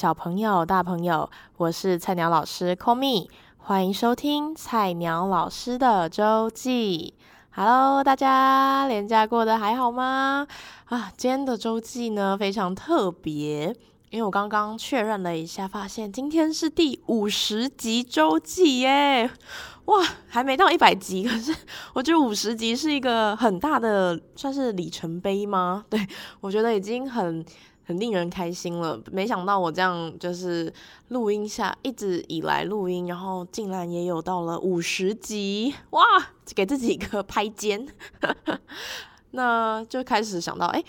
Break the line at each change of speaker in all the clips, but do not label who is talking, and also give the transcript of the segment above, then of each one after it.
小朋友、大朋友，我是菜鸟老师 Call me，欢迎收听菜鸟老师的周记。Hello，大家连假过得还好吗？啊，今天的周记呢非常特别，因为我刚刚确认了一下，发现今天是第五十集周记耶！哇，还没到一百集，可是我觉得五十集是一个很大的，算是里程碑吗？对，我觉得已经很。很令人开心了，没想到我这样就是录音下一直以来录音，然后竟然也有到了五十集，哇！给自己一个拍肩，那就开始想到，哎，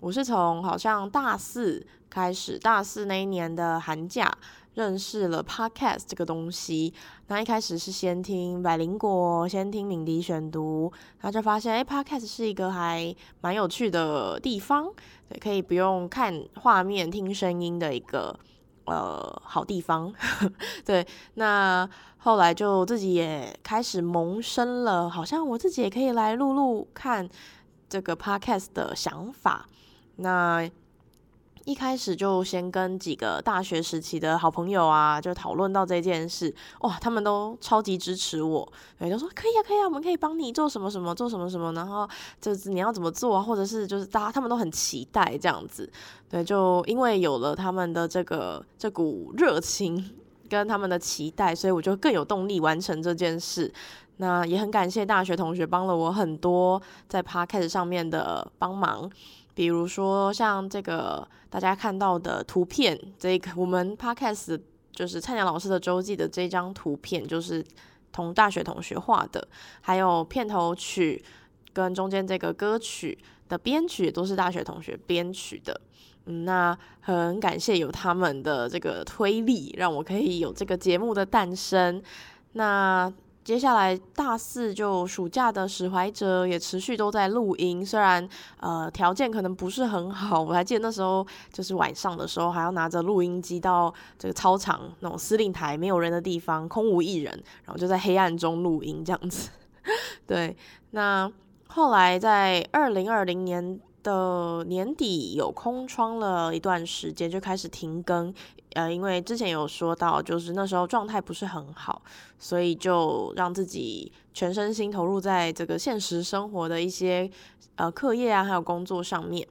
我是从好像大四开始，大四那一年的寒假。认识了 Podcast 这个东西，那一开始是先听百灵果，先听敏迪选读，然后就发现，哎，Podcast 是一个还蛮有趣的地方，对，可以不用看画面，听声音的一个呃好地方。对，那后来就自己也开始萌生了，好像我自己也可以来录录看这个 Podcast 的想法。那一开始就先跟几个大学时期的好朋友啊，就讨论到这件事，哇，他们都超级支持我，对，就说可以啊，可以啊，我们可以帮你做什么什么，做什么什么，然后就是你要怎么做啊，或者是就是大家他们都很期待这样子，对，就因为有了他们的这个这股热情跟他们的期待，所以我就更有动力完成这件事。那也很感谢大学同学帮了我很多在 Podcast 上面的帮忙。比如说像这个大家看到的图片，这个我们 Podcast 就是菜鸟老师的周记的这张图片，就是同大学同学画的，还有片头曲跟中间这个歌曲的编曲都是大学同学编曲的。嗯，那很感谢有他们的这个推力，让我可以有这个节目的诞生。那。接下来大四就暑假的史怀哲也持续都在录音，虽然呃条件可能不是很好，我还记得那时候就是晚上的时候还要拿着录音机到这个操场那种司令台没有人的地方，空无一人，然后就在黑暗中录音这样子。对，那后来在二零二零年的年底有空窗了一段时间，就开始停更。呃，因为之前有说到，就是那时候状态不是很好，所以就让自己全身心投入在这个现实生活的一些呃课业啊，还有工作上面。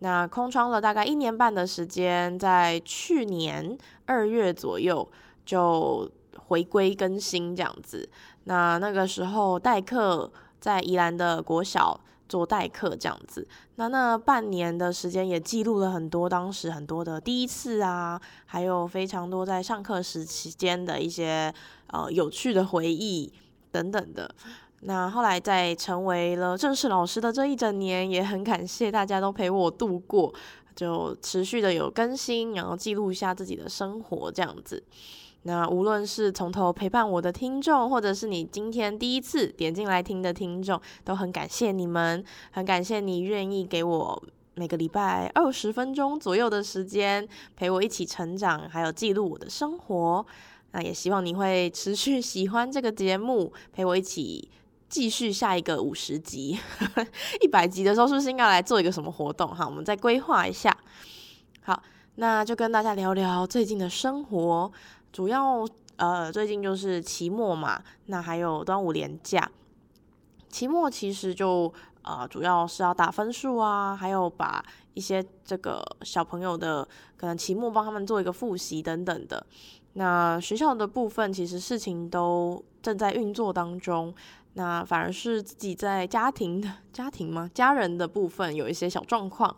那空窗了大概一年半的时间，在去年二月左右就回归更新这样子。那那个时候代课在宜兰的国小。做代课这样子，那那半年的时间也记录了很多当时很多的第一次啊，还有非常多在上课时期间的一些呃有趣的回忆等等的。那后来在成为了正式老师的这一整年，也很感谢大家都陪我度过，就持续的有更新，然后记录一下自己的生活这样子。那无论是从头陪伴我的听众，或者是你今天第一次点进来听的听众，都很感谢你们，很感谢你愿意给我每个礼拜二十分钟左右的时间，陪我一起成长，还有记录我的生活。那也希望你会持续 喜欢这个节目，陪我一起继续下一个五十集、一百集的时候，是不是应该来做一个什么活动？哈，我们再规划一下。好，那就跟大家聊聊最近的生活。主要呃，最近就是期末嘛，那还有端午连假。期末其实就呃，主要是要打分数啊，还有把一些这个小朋友的可能期末帮他们做一个复习等等的。那学校的部分其实事情都正在运作当中，那反而是自己在家庭的家庭嘛，家人的部分有一些小状况。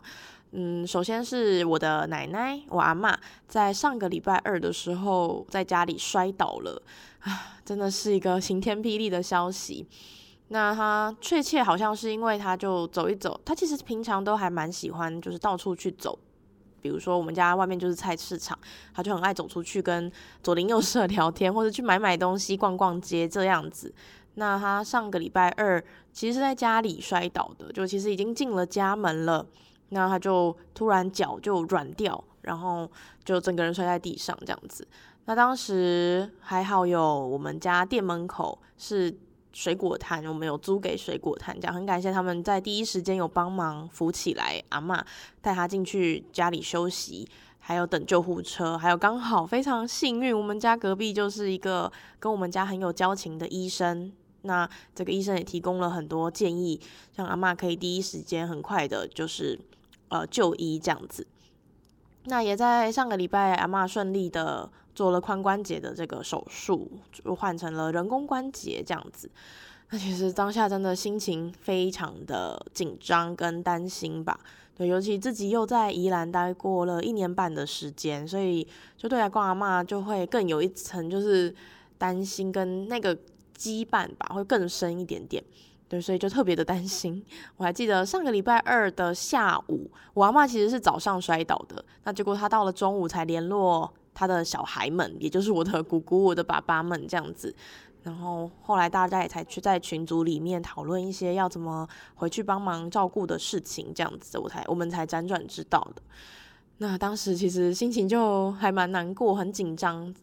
嗯，首先是我的奶奶，我阿妈，在上个礼拜二的时候在家里摔倒了，啊，真的是一个晴天霹雳的消息。那她确切好像是因为她就走一走，她其实平常都还蛮喜欢，就是到处去走，比如说我们家外面就是菜市场，她就很爱走出去跟左邻右舍聊天，或者去买买东西、逛逛街这样子。那她上个礼拜二其实是在家里摔倒的，就其实已经进了家门了。那他就突然脚就软掉，然后就整个人摔在地上这样子。那当时还好有我们家店门口是水果摊，我们有租给水果摊，这样很感谢他们在第一时间有帮忙扶起来阿嬷，带她进去家里休息，还有等救护车，还有刚好非常幸运，我们家隔壁就是一个跟我们家很有交情的医生，那这个医生也提供了很多建议，让阿嬷可以第一时间很快的，就是呃就医这样子。那也在上个礼拜，阿嬷顺利的做了髋关节的这个手术，就换成了人工关节这样子。那其实当下真的心情非常的紧张跟担心吧。对，尤其自己又在宜兰待过了一年半的时间，所以就对阿公阿嬷就会更有一层就是担心跟那个羁绊吧，会更深一点点。对，所以就特别的担心。我还记得上个礼拜二的下午，我阿嬷其实是早上摔倒的，那结果她到了中午才联络她的小孩们，也就是我的姑姑、我的爸爸们这样子。然后后来大家也才去在群组里面讨论一些要怎么回去帮忙照顾的事情，这样子我才我们才辗转知道的。那当时其实心情就还蛮难过，很紧张。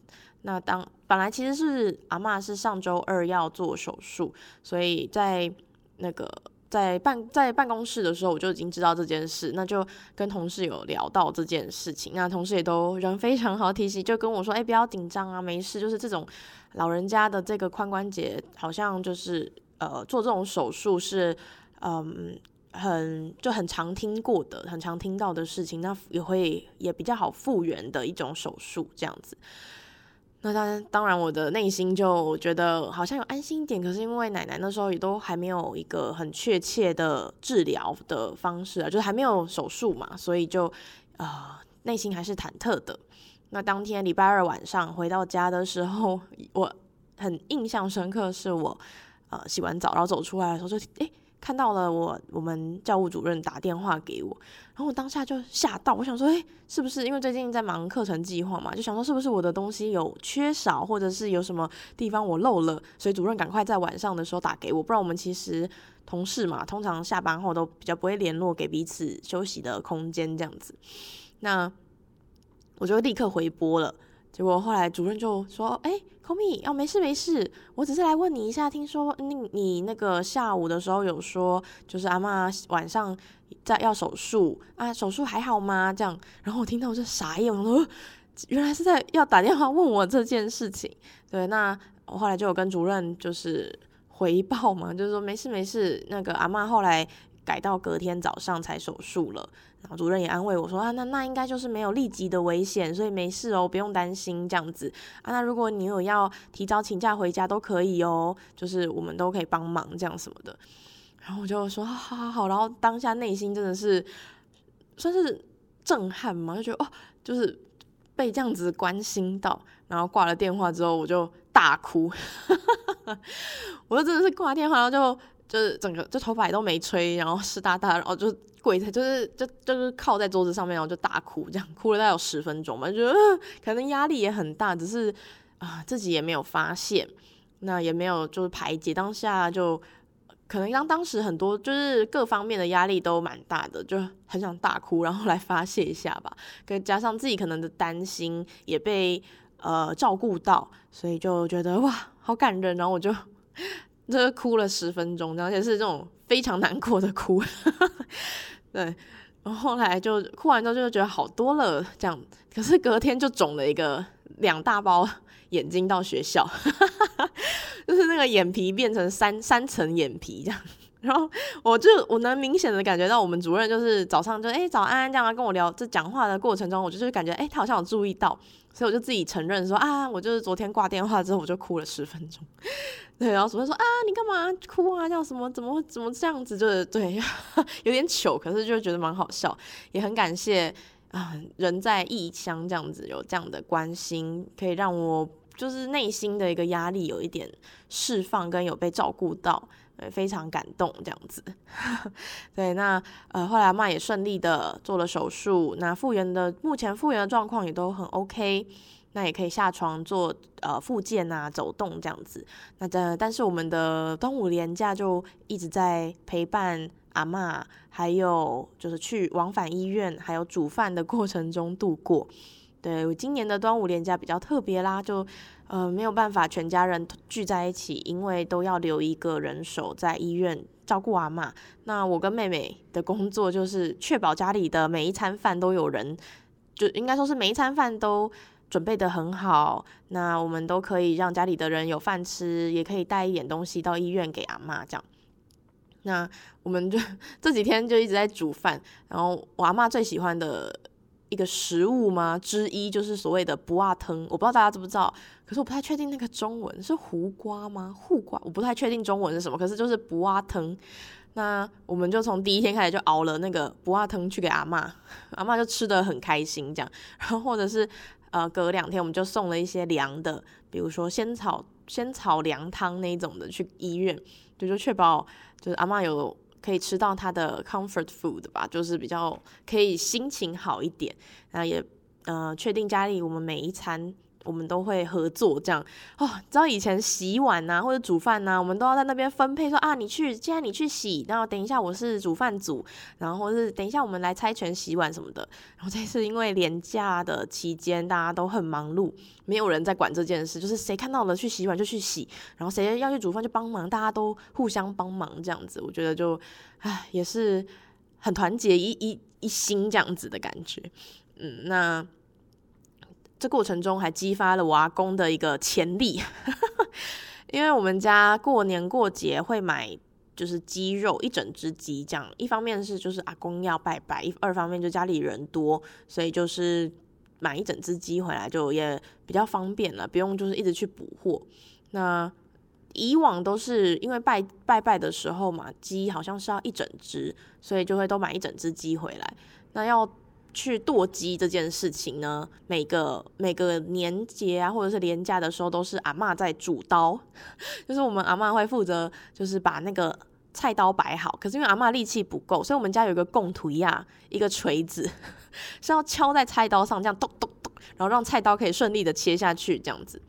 那当本来其实是阿嬷是上周二要做手术，所以在那个在办在办公室的时候，我就已经知道这件事，那就跟同事有聊到这件事情。那同事也都人非常好，提醒就跟我说：“哎，不要紧张啊，没事。”就是这种老人家的这个髋关节，好像就是呃做这种手术是嗯很就很常听过的，很常听到的事情，那也会也比较好复原的一种手术这样子。那当然，当然，我的内心就觉得好像有安心一点。可是因为奶奶那时候也都还没有一个很确切的治疗的方式啊，就是还没有手术嘛，所以就呃内心还是忐忑的。那当天礼拜二晚上回到家的时候，我很印象深刻，是我呃洗完澡然后走出来的时候就诶。看到了我，我们教务主任打电话给我，然后我当下就吓到，我想说，诶，是不是因为最近在忙课程计划嘛？就想说是不是我的东西有缺少，或者是有什么地方我漏了，所以主任赶快在晚上的时候打给我，不然我们其实同事嘛，通常下班后都比较不会联络，给彼此休息的空间这样子。那我就立刻回拨了。结果后来主任就说：“哎、，Komi，哦，没事没事，我只是来问你一下，听说你你那个下午的时候有说，就是阿嬷晚上在要手术啊，手术还好吗？这样，然后我听到我就傻眼，我说原来是在要打电话问我这件事情。对，那我后来就有跟主任就是回报嘛，就是说没事没事，那个阿嬷后来。”改到隔天早上才手术了，然后主任也安慰我说啊，那那应该就是没有立即的危险，所以没事哦，不用担心这样子啊。那如果你有要提早请假回家都可以哦，就是我们都可以帮忙这样什么的。然后我就说好好好，然后当下内心真的是算是震撼嘛，就觉得哦，就是被这样子关心到。然后挂了电话之后，我就大哭，我就真的是挂电话然后就。就是整个就头发也都没吹，然后湿哒哒，然后就跪在，就是就就是靠在桌子上面，然后就大哭，这样哭了大概有十分钟吧，就觉得可能压力也很大，只是啊、自己也没有发现，那也没有就是排解，当下就可能当当时很多就是各方面的压力都蛮大的，就很想大哭，然后来发泄一下吧，跟加上自己可能的担心也被呃照顾到，所以就觉得哇好感人，然后我就。就哭了十分钟，而且是这种非常难过的哭，对。然后后来就哭完之后就觉得好多了，这样。可是隔天就肿了一个两大包眼睛到学校，就是那个眼皮变成三三层眼皮这样。然后我就我能明显的感觉到，我们主任就是早上就哎、早安这样跟我聊，这讲话的过程中，我就是感觉哎、他好像有注意到，所以我就自己承认说啊，我就是昨天挂电话之后我就哭了十分钟。对，然后主任说啊，你干嘛哭啊？叫什么？怎么怎么这样子？就是对，有点糗，可是就觉得蛮好笑，也很感谢啊，人在异乡这样子有这样的关心，可以让我就是内心的一个压力有一点释放，跟有被照顾到。非常感动，这样子。对，那呃，后来阿嬷也顺利的做了手术，那复原的目前复原的状况也都很 OK，那也可以下床做呃复健啊，走动这样子。那这但是我们的端午连假就一直在陪伴阿嬷，还有就是去往返医院，还有煮饭的过程中度过。对我，今年的端午连假比较特别啦，就呃没有办法全家人聚在一起，因为都要留一个人手在医院照顾阿嬷。那我跟妹妹的工作就是确保家里的每一餐饭都有人，就应该说是每一餐饭都准备得很好。那我们都可以让家里的人有饭吃，也可以带一点东西到医院给阿妈这样。那我们就 这几天就一直在煮饭，然后我阿妈最喜欢的。一个食物吗？之一就是所谓的不阿汤，我不知道大家知不知道，可是我不太确定那个中文是胡瓜吗？护瓜，我不太确定中文是什么，可是就是不阿汤。那我们就从第一天开始就熬了那个不化汤去给阿嬷，阿嬷就吃得很开心这样。然后或者是呃隔两天我们就送了一些凉的，比如说仙草仙草凉汤那种的去医院，就就确保就是阿嬷有。可以吃到她的 comfort food 吧，就是比较可以心情好一点。那也呃，确定家里我们每一餐。我们都会合作这样哦，知道以前洗碗呐、啊、或者煮饭呐、啊，我们都要在那边分配说啊，你去，现在你去洗，然后等一下我是煮饭组，然后是等一下我们来猜拳洗碗什么的。然后这次因为连假的期间大家都很忙碌，没有人在管这件事，就是谁看到了去洗碗就去洗，然后谁要去煮饭就帮忙，大家都互相帮忙这样子，我觉得就唉也是很团结一一一心这样子的感觉，嗯，那。这过程中还激发了我阿公的一个潜力，因为我们家过年过节会买就是鸡肉一整只鸡，这样一方面是就是阿公要拜拜，二方面就家里人多，所以就是买一整只鸡回来就也比较方便了，不用就是一直去补货。那以往都是因为拜拜拜的时候嘛，鸡好像是要一整只，所以就会都买一整只鸡回来。那要。去剁鸡这件事情呢，每个每个年节啊，或者是年假的时候，都是阿嬷在主刀，就是我们阿嬷会负责，就是把那个菜刀摆好。可是因为阿嬷力气不够，所以我们家有一个贡土呀，一个锤子，是要敲在菜刀上，这样咚咚咚，然后让菜刀可以顺利的切下去，这样子。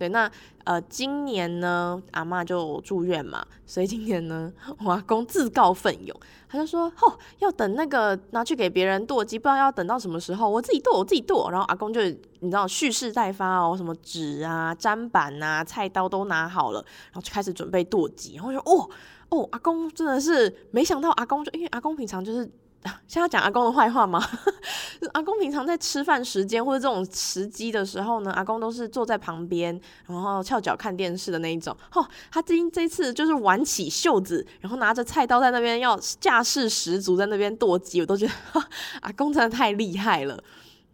对，那呃，今年呢，阿嬷就住院嘛，所以今年呢，我阿公自告奋勇，他就说，哦，要等那个拿去给别人剁鸡，不知道要等到什么时候，我自己剁，我自己剁。然后阿公就你知道蓄势待发哦，什么纸啊、砧板啊、菜刀都拿好了，然后就开始准备剁鸡。然后就哦哦，阿公真的是没想到，阿公就因为阿公平常就是。现在讲阿公的坏话吗？阿公平常在吃饭时间或者这种时机的时候呢，阿公都是坐在旁边，然后翘脚看电视的那一种。哦，他今这次就是挽起袖子，然后拿着菜刀在那边要架势十足，在那边剁鸡，我都觉得阿公真的太厉害了。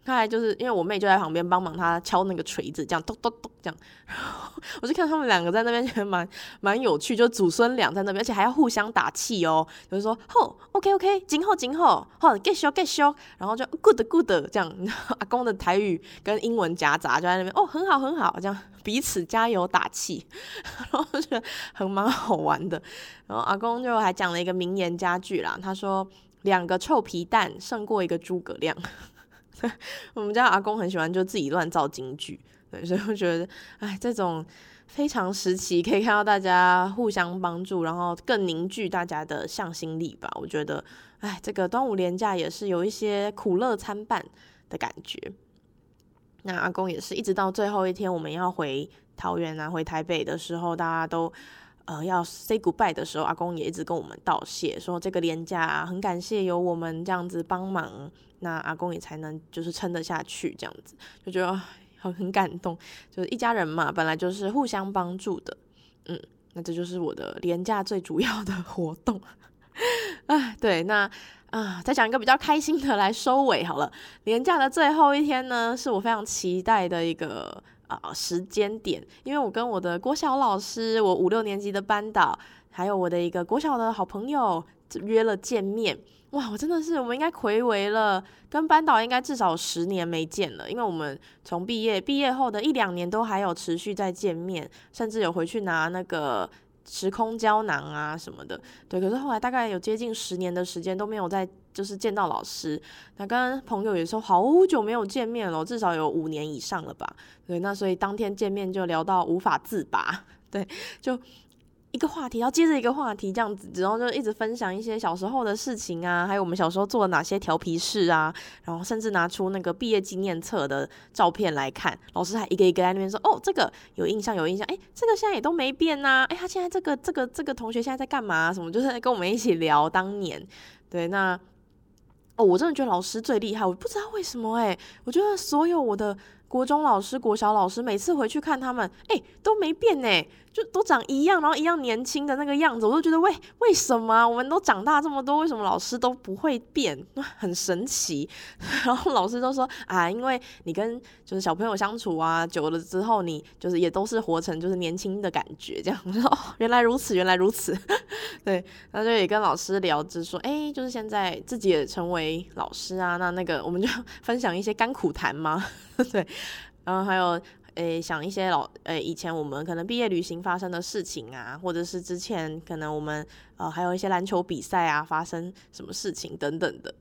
看来就是因为我妹就在旁边帮忙他敲那个锤子，这样咚咚咚这样，然 后我就看他们两个在那边，觉得蛮蛮有趣，就祖孙俩在那边，而且还要互相打气哦，就是说吼，OK OK，今后今后，吼，get show get show，然后就 good good 这样，然后阿公的台语跟英文夹杂就在那边，哦，很好很好，这样彼此加油打气，然后觉得很蛮好玩的，然后阿公就还讲了一个名言佳句啦，他说两个臭皮蛋胜过一个诸葛亮。我们家阿公很喜欢就自己乱造金句，对，所以我觉得，哎，这种非常时期可以看到大家互相帮助，然后更凝聚大家的向心力吧。我觉得，哎，这个端午连假也是有一些苦乐参半的感觉。那阿公也是一直到最后一天，我们要回桃园啊，回台北的时候，大家都。呃，要 say goodbye 的时候，阿公也一直跟我们道谢，说这个年假啊，很感谢有我们这样子帮忙，那阿公也才能就是撑得下去，这样子就觉得很很感动，就是一家人嘛，本来就是互相帮助的，嗯，那这就是我的年假最主要的活动，哎，对，那啊，再讲一个比较开心的来收尾好了，年假的最后一天呢，是我非常期待的一个。啊、时间点，因为我跟我的国小老师，我五六年级的班导，还有我的一个国小的好朋友约了见面。哇，我真的是，我们应该回违了，跟班导应该至少十年没见了，因为我们从毕业毕业后的一两年都还有持续在见面，甚至有回去拿那个时空胶囊啊什么的。对，可是后来大概有接近十年的时间都没有再。就是见到老师，那跟朋友也说好久没有见面了，至少有五年以上了吧？对，那所以当天见面就聊到无法自拔，对，就一个话题，然后接着一个话题这样子，然后就一直分享一些小时候的事情啊，还有我们小时候做了哪些调皮事啊，然后甚至拿出那个毕业纪念册的照片来看，老师还一个一个在那边说，哦，这个有印象有印象，哎，这个现在也都没变呐，哎，他现在这个这个这个同学现在在干嘛？什么就是跟我们一起聊当年，对，那哦，我真的觉得老师最厉害，我不知道为什么哎，我觉得所有我的。国中老师、国小老师，每次回去看他们，哎、都没变呢，就都长一样，然后一样年轻的那个样子，我都觉得为为什么？我们都长大这么多，为什么老师都不会变？很神奇。然后老师都说啊，因为你跟就是小朋友相处啊，久了之后，你就是也都是活成就是年轻的感觉，这样。我 说哦，原来如此，原来如此。对，那就也跟老师聊，就说哎、就是现在自己也成为老师啊，那那个我们就 分享一些甘苦谈嘛。对，然后还有诶、想一些老诶、以前我们可能毕业旅行发生的事情啊，或者是之前可能我们呃还有一些篮球比赛啊，发生什么事情等等的。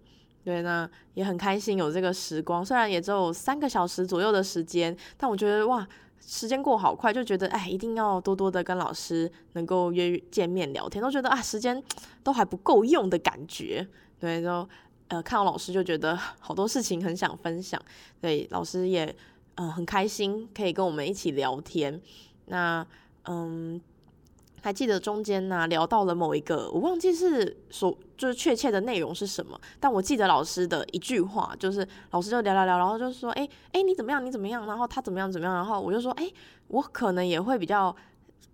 对，那也很开心有这个时光，虽然也只有三个小时左右的时间，但我觉得哇，时间过好快，就觉得哎，一定要多多的跟老师能够约见面聊天，都觉得啊，时间 都还不够用的感觉。对，就。呃，看到老师就觉得 好多事情很想分享，对，老师也呃很开心可以跟我们一起聊天。那嗯，还记得中间呢、聊到了某一个，我忘记是说就是确切的内容是什么，但我记得老师的一句话，就是老师就聊聊聊，然后就说，哎哎你怎么样你怎么样，然后他怎么样怎么样，然后我就说，哎我可能也会比较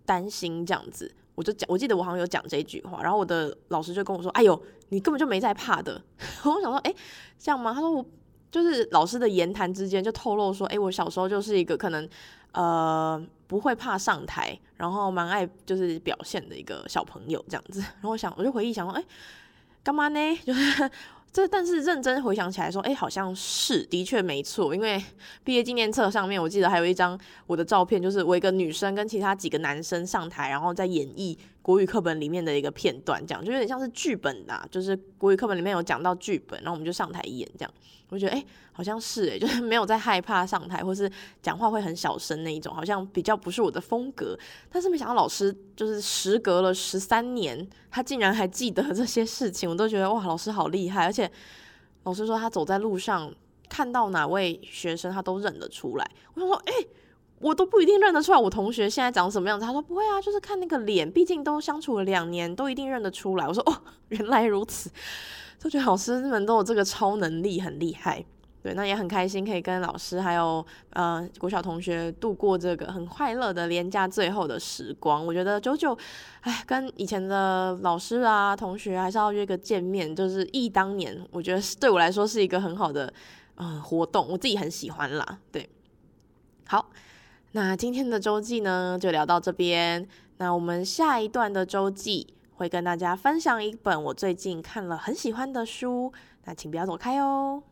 担心这样子。我就讲，我记得我好像有讲这句话，然后我的老师就跟我说：“哎呦，你根本就没在怕的。”我想说：“哎，这样吗？”他说：“我就是老师的言谈之间就透露说，哎，我小时候就是一个可能呃不会怕上台，然后蛮爱就是表现的一个小朋友这样子。”然后我想，我就回忆想说：“哎，干嘛呢？” 就是。这但是认真回想起来说，哎，好像是的确没错，因为毕业纪念册上面我记得还有一张我的照片，就是我一个女生跟其他几个男生上台，然后在演绎国语课本里面的一个片段，这样就有点像是剧本的，就是国语课本里面有讲到剧本，然后我们就上台演这样。我觉得哎，好像是哎，就是没有在害怕上台，或是讲话会很小声那一种，好像比较不是我的风格。但是没想到老师就是时隔了十三年，他竟然还记得这些事情，我都觉得哇，老师好厉害。而且老师说他走在路上看到哪位学生，他都认得出来。我想说，哎，我都不一定认得出来我同学现在长什么样子。他说不会啊，就是看那个脸，毕竟都相处了两年，都一定认得出来。我说哦，原来如此。就觉得老师们都有这个超能力，很厉害。对，那也很开心可以跟老师还有呃国小同学度过这个很快乐的连假最后的时光。我觉得久久，哎，跟以前的老师啊同学还是要约个见面，就是忆当年。我觉得对我来说是一个很好的嗯、活动，我自己很喜欢啦。对，好，那今天的周记呢就聊到这边。那我们下一段的周记。会跟大家分享一本我最近看了很喜欢的书，那请不要走开哦。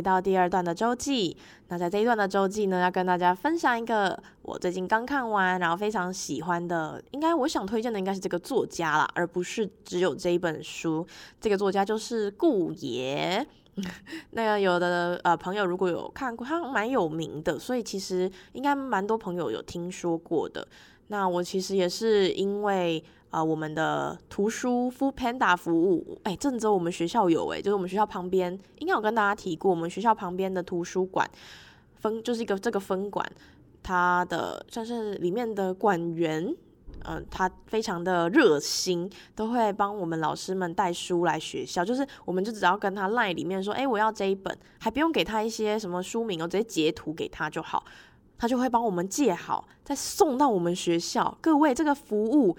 回到第二段的周记。那在这一段的周记呢，要跟大家分享一个我最近刚看完，然后非常喜欢的，应该我想推荐的应该是这个作家啦，而不是只有这一本书。这个作家就是顾爷。那个有的呃朋友如果有看过，他蛮有名的，所以其实应该蛮多朋友有听说过的。那我其实也是因为。啊、呃，我们的图书 foodpanda 服务，哎，郑州我们学校有，哎，就是我们学校旁边，应该有跟大家提过，我们学校旁边的图书馆分就是一个这个分馆，它的算是里面的馆员，嗯、他非常的热心，都会帮我们老师们带书来学校，就是我们就只要跟他赖里面说，哎，我要这一本，还不用给他一些什么书名哦，直接截图给他就好，他就会帮我们借好，再送到我们学校。各位，这个服务。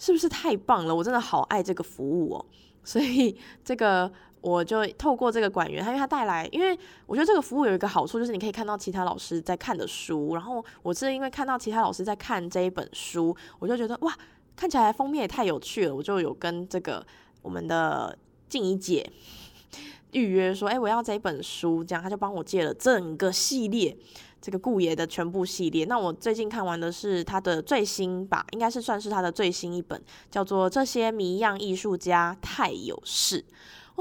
是不是太棒了？我真的好爱这个服务哦，所以这个我就透过这个馆员，他因为他带来，因为我觉得这个服务有一个好处，就是你可以看到其他老师在看的书，然后我是因为看到其他老师在看这一本书，我就觉得哇，看起来封面也太有趣了，我就有跟这个。我们的静怡姐预约说，哎，我要这一本书，这样他就帮我借了整个系列，这个顾爷的全部系列。那我最近看完的是他的最新吧，应该是算是他的最新一本，叫做《这些谜样艺术家太有事》。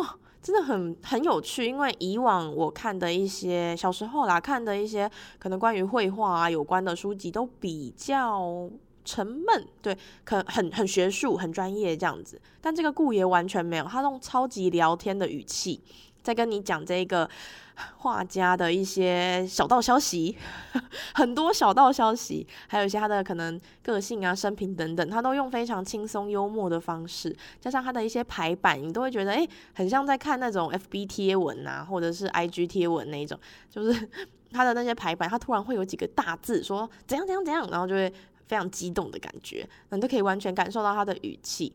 哇，真的很很有趣，因为以往我看的一些小时候啦，看的一些可能关于绘画啊有关的书籍都比较沉闷，对，可很很学术、很专业这样子。但这个顾爷完全没有，他用超级聊天的语气在跟你讲这个画家的一些小道消息，很多小道消息，还有一些他的可能个性啊、生平等等，他都用非常轻松幽默的方式，加上他的一些排版，你都会觉得诶，很像在看那种 FB 贴文啊，或者是 IG 贴文那一种，就是 他的那些排版，他突然会有几个大字说怎样怎样怎样，然后就会非常激动的感觉，你都可以完全感受到他的语气。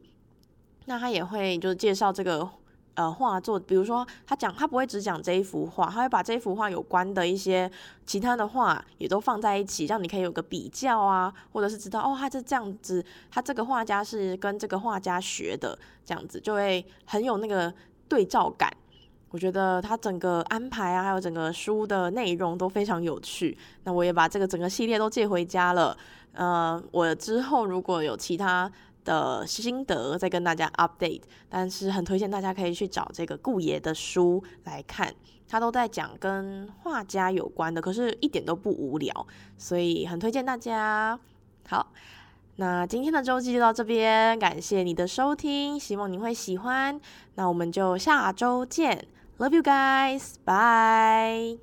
那他也会就是介绍这个。呃，画作，比如说他讲，他不会只讲这一幅画，他会把这一幅画有关的一些其他的画也都放在一起，让你可以有个比较啊，或者是知道哦，他是这样子，他这个画家是跟这个画家学的，这样子就会很有那个对照感。我觉得他整个安排啊，还有整个书的内容都非常有趣。那我也把这个整个系列都借回家了。呃，我之后如果有其他。的心得再跟大家 update，但是很推荐大家可以去找这个顾爷的书来看，他都在讲跟画家有关的，可是一点都不无聊，所以很推荐大家。好，那今天的周记就到这边，感谢你的收听，希望你会喜欢。那我们就下周见，Love you guys，bye。